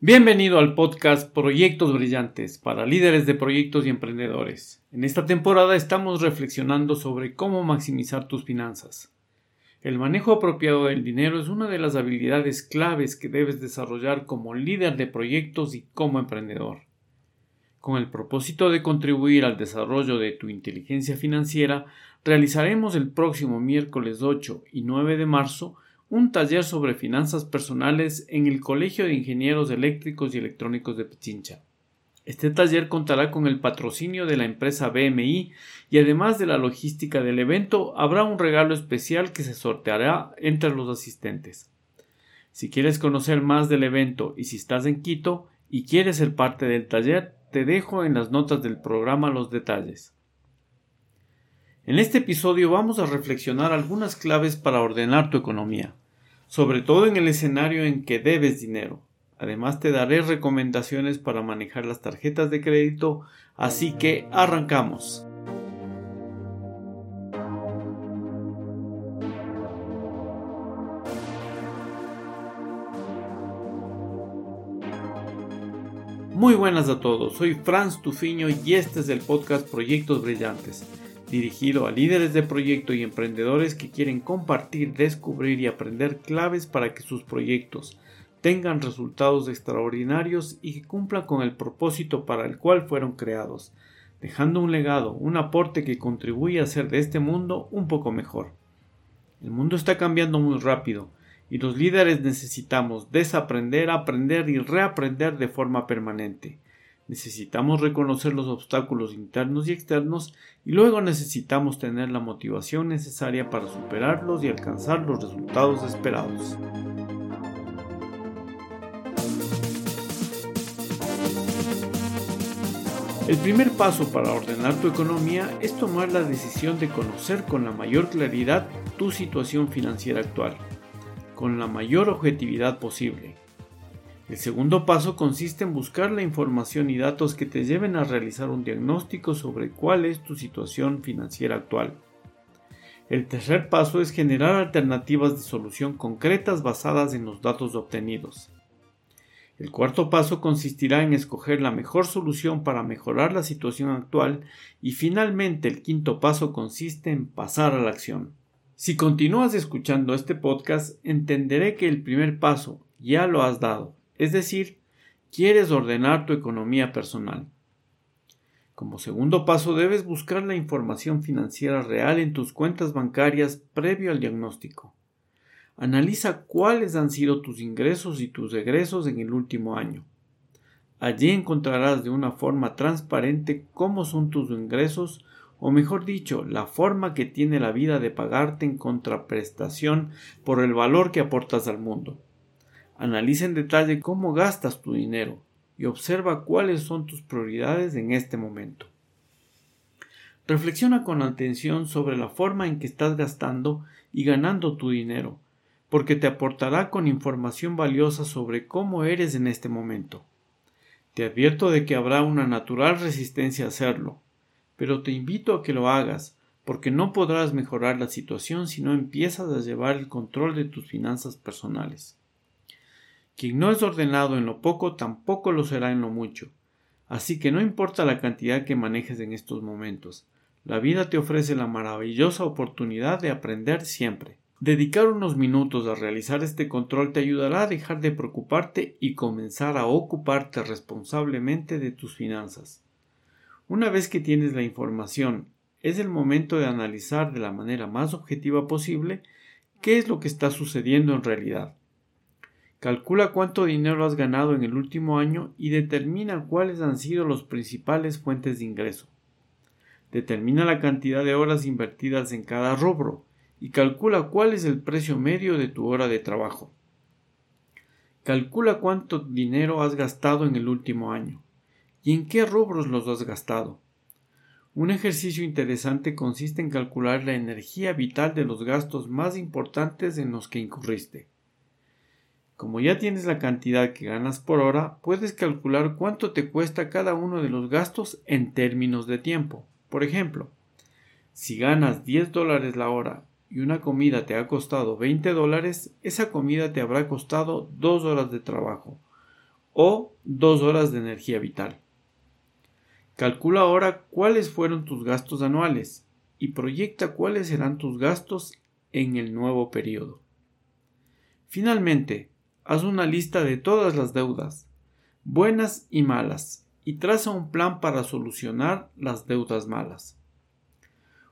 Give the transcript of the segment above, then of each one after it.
Bienvenido al podcast Proyectos Brillantes para líderes de proyectos y emprendedores. En esta temporada estamos reflexionando sobre cómo maximizar tus finanzas. El manejo apropiado del dinero es una de las habilidades claves que debes desarrollar como líder de proyectos y como emprendedor. Con el propósito de contribuir al desarrollo de tu inteligencia financiera, realizaremos el próximo miércoles 8 y 9 de marzo un taller sobre finanzas personales en el Colegio de Ingenieros Eléctricos y Electrónicos de Pichincha. Este taller contará con el patrocinio de la empresa BMI y además de la logística del evento habrá un regalo especial que se sorteará entre los asistentes. Si quieres conocer más del evento y si estás en Quito y quieres ser parte del taller, te dejo en las notas del programa los detalles. En este episodio vamos a reflexionar algunas claves para ordenar tu economía, sobre todo en el escenario en que debes dinero. Además te daré recomendaciones para manejar las tarjetas de crédito, así que arrancamos. Muy buenas a todos, soy Franz Tufiño y este es el podcast Proyectos Brillantes dirigido a líderes de proyecto y emprendedores que quieren compartir, descubrir y aprender claves para que sus proyectos tengan resultados extraordinarios y que cumplan con el propósito para el cual fueron creados, dejando un legado, un aporte que contribuye a hacer de este mundo un poco mejor. El mundo está cambiando muy rápido y los líderes necesitamos desaprender, aprender y reaprender de forma permanente. Necesitamos reconocer los obstáculos internos y externos y luego necesitamos tener la motivación necesaria para superarlos y alcanzar los resultados esperados. El primer paso para ordenar tu economía es tomar la decisión de conocer con la mayor claridad tu situación financiera actual, con la mayor objetividad posible el segundo paso consiste en buscar la información y datos que te lleven a realizar un diagnóstico sobre cuál es tu situación financiera actual. El tercer paso es generar alternativas de solución concretas basadas en los datos obtenidos. El cuarto paso consistirá en escoger la mejor solución para mejorar la situación actual y finalmente el quinto paso consiste en pasar a la acción. Si continúas escuchando este podcast, entenderé que el primer paso ya lo has dado es decir, quieres ordenar tu economía personal. Como segundo paso debes buscar la información financiera real en tus cuentas bancarias previo al diagnóstico. Analiza cuáles han sido tus ingresos y tus egresos en el último año. Allí encontrarás de una forma transparente cómo son tus ingresos o mejor dicho, la forma que tiene la vida de pagarte en contraprestación por el valor que aportas al mundo. Analiza en detalle cómo gastas tu dinero y observa cuáles son tus prioridades en este momento. Reflexiona con atención sobre la forma en que estás gastando y ganando tu dinero, porque te aportará con información valiosa sobre cómo eres en este momento. Te advierto de que habrá una natural resistencia a hacerlo, pero te invito a que lo hagas, porque no podrás mejorar la situación si no empiezas a llevar el control de tus finanzas personales. Quien no es ordenado en lo poco tampoco lo será en lo mucho. Así que no importa la cantidad que manejes en estos momentos, la vida te ofrece la maravillosa oportunidad de aprender siempre. Dedicar unos minutos a realizar este control te ayudará a dejar de preocuparte y comenzar a ocuparte responsablemente de tus finanzas. Una vez que tienes la información, es el momento de analizar de la manera más objetiva posible qué es lo que está sucediendo en realidad. Calcula cuánto dinero has ganado en el último año y determina cuáles han sido las principales fuentes de ingreso. Determina la cantidad de horas invertidas en cada rubro y calcula cuál es el precio medio de tu hora de trabajo. Calcula cuánto dinero has gastado en el último año y en qué rubros los has gastado. Un ejercicio interesante consiste en calcular la energía vital de los gastos más importantes en los que incurriste. Como ya tienes la cantidad que ganas por hora, puedes calcular cuánto te cuesta cada uno de los gastos en términos de tiempo. Por ejemplo, si ganas 10 dólares la hora y una comida te ha costado 20 dólares, esa comida te habrá costado 2 horas de trabajo. o dos horas de energía vital. Calcula ahora cuáles fueron tus gastos anuales y proyecta cuáles serán tus gastos en el nuevo periodo. Finalmente, haz una lista de todas las deudas, buenas y malas, y traza un plan para solucionar las deudas malas.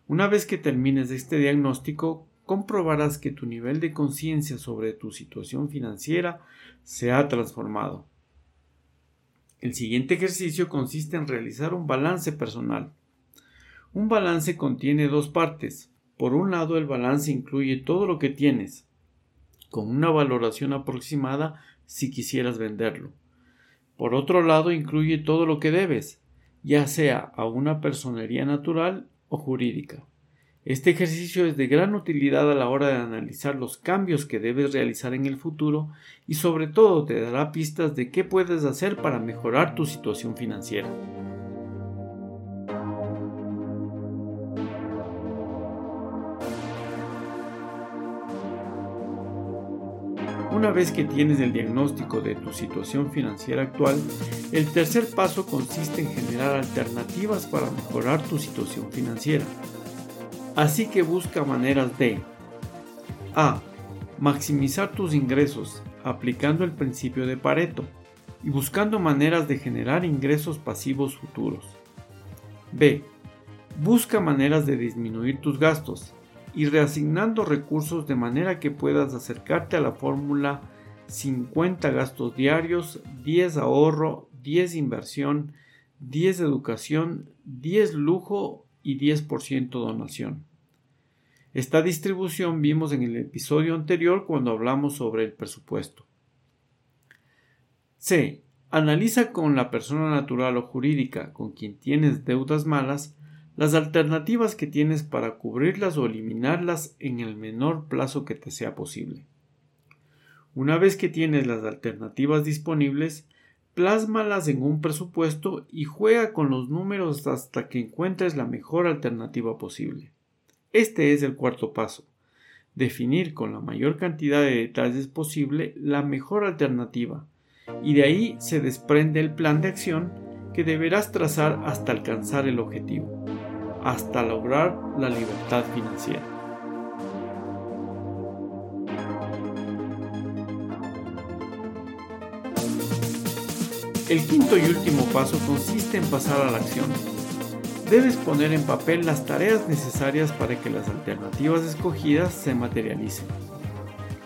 Una vez que termines este diagnóstico, comprobarás que tu nivel de conciencia sobre tu situación financiera se ha transformado. El siguiente ejercicio consiste en realizar un balance personal. Un balance contiene dos partes. Por un lado, el balance incluye todo lo que tienes, con una valoración aproximada si quisieras venderlo. Por otro lado, incluye todo lo que debes, ya sea a una personería natural o jurídica. Este ejercicio es de gran utilidad a la hora de analizar los cambios que debes realizar en el futuro y sobre todo te dará pistas de qué puedes hacer para mejorar tu situación financiera. Una vez que tienes el diagnóstico de tu situación financiera actual, el tercer paso consiste en generar alternativas para mejorar tu situación financiera. Así que busca maneras de A. Maximizar tus ingresos aplicando el principio de Pareto y buscando maneras de generar ingresos pasivos futuros. B. Busca maneras de disminuir tus gastos y reasignando recursos de manera que puedas acercarte a la fórmula 50 gastos diarios, 10 ahorro, 10 inversión, 10 educación, 10 lujo y 10% donación. Esta distribución vimos en el episodio anterior cuando hablamos sobre el presupuesto. C. Analiza con la persona natural o jurídica con quien tienes deudas malas las alternativas que tienes para cubrirlas o eliminarlas en el menor plazo que te sea posible. Una vez que tienes las alternativas disponibles, plásmalas en un presupuesto y juega con los números hasta que encuentres la mejor alternativa posible. Este es el cuarto paso. Definir con la mayor cantidad de detalles posible la mejor alternativa, y de ahí se desprende el plan de acción que deberás trazar hasta alcanzar el objetivo, hasta lograr la libertad financiera. El quinto y último paso consiste en pasar a la acción. Debes poner en papel las tareas necesarias para que las alternativas escogidas se materialicen.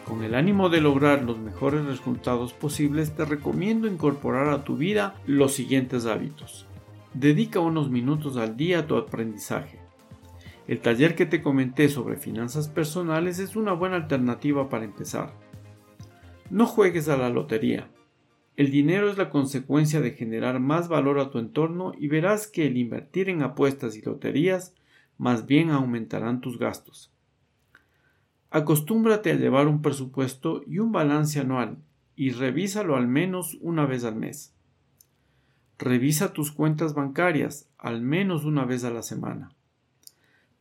Con el ánimo de lograr los mejores resultados posibles, te recomiendo incorporar a tu vida los siguientes hábitos. Dedica unos minutos al día a tu aprendizaje. El taller que te comenté sobre finanzas personales es una buena alternativa para empezar. No juegues a la lotería. El dinero es la consecuencia de generar más valor a tu entorno y verás que el invertir en apuestas y loterías más bien aumentarán tus gastos. Acostúmbrate a llevar un presupuesto y un balance anual y revísalo al menos una vez al mes. Revisa tus cuentas bancarias al menos una vez a la semana.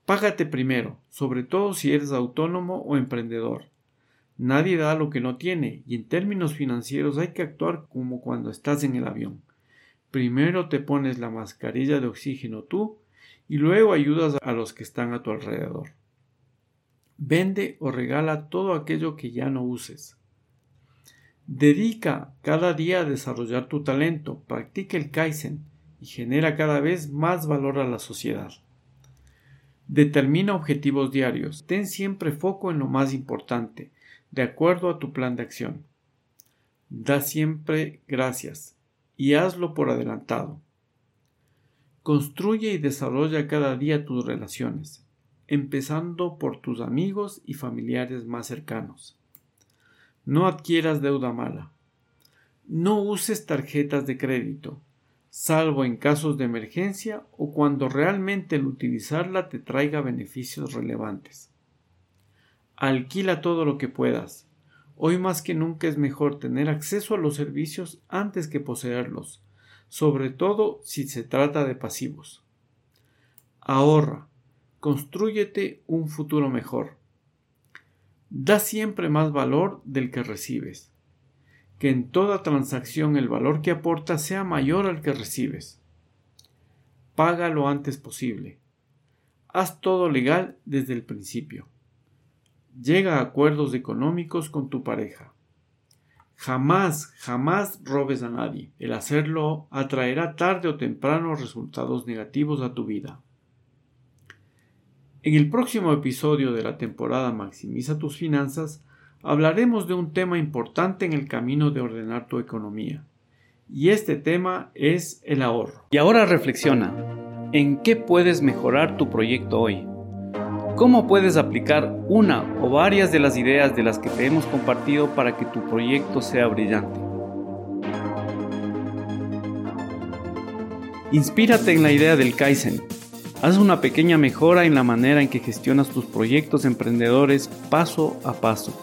Págate primero, sobre todo si eres autónomo o emprendedor. Nadie da lo que no tiene, y en términos financieros hay que actuar como cuando estás en el avión. Primero te pones la mascarilla de oxígeno tú y luego ayudas a los que están a tu alrededor. Vende o regala todo aquello que ya no uses. Dedica cada día a desarrollar tu talento, practica el Kaizen y genera cada vez más valor a la sociedad. Determina objetivos diarios. Ten siempre foco en lo más importante de acuerdo a tu plan de acción. Da siempre gracias y hazlo por adelantado. Construye y desarrolla cada día tus relaciones, empezando por tus amigos y familiares más cercanos. No adquieras deuda mala. No uses tarjetas de crédito, salvo en casos de emergencia o cuando realmente el utilizarla te traiga beneficios relevantes. Alquila todo lo que puedas. Hoy más que nunca es mejor tener acceso a los servicios antes que poseerlos, sobre todo si se trata de pasivos. Ahorra, construyete un futuro mejor. Da siempre más valor del que recibes. que en toda transacción el valor que aportas sea mayor al que recibes. Paga lo antes posible. Haz todo legal desde el principio. Llega a acuerdos económicos con tu pareja. Jamás, jamás robes a nadie. El hacerlo atraerá tarde o temprano resultados negativos a tu vida. En el próximo episodio de la temporada Maximiza tus finanzas, hablaremos de un tema importante en el camino de ordenar tu economía. Y este tema es el ahorro. Y ahora reflexiona, ¿en qué puedes mejorar tu proyecto hoy? ¿Cómo puedes aplicar una o varias de las ideas de las que te hemos compartido para que tu proyecto sea brillante? Inspírate en la idea del Kaizen. Haz una pequeña mejora en la manera en que gestionas tus proyectos emprendedores paso a paso.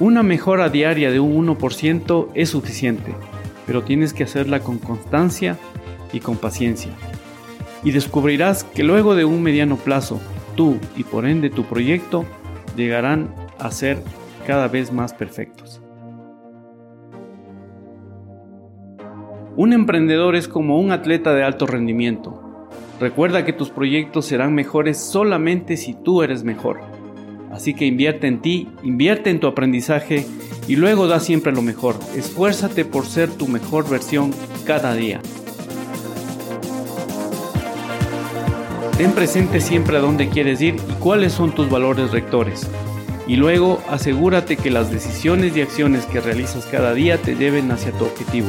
Una mejora diaria de un 1% es suficiente, pero tienes que hacerla con constancia y con paciencia. Y descubrirás que luego de un mediano plazo, tú y por ende tu proyecto llegarán a ser cada vez más perfectos. Un emprendedor es como un atleta de alto rendimiento. Recuerda que tus proyectos serán mejores solamente si tú eres mejor. Así que invierte en ti, invierte en tu aprendizaje y luego da siempre lo mejor. Esfuérzate por ser tu mejor versión cada día. Ten presente siempre a dónde quieres ir y cuáles son tus valores rectores. Y luego asegúrate que las decisiones y acciones que realizas cada día te lleven hacia tu objetivo.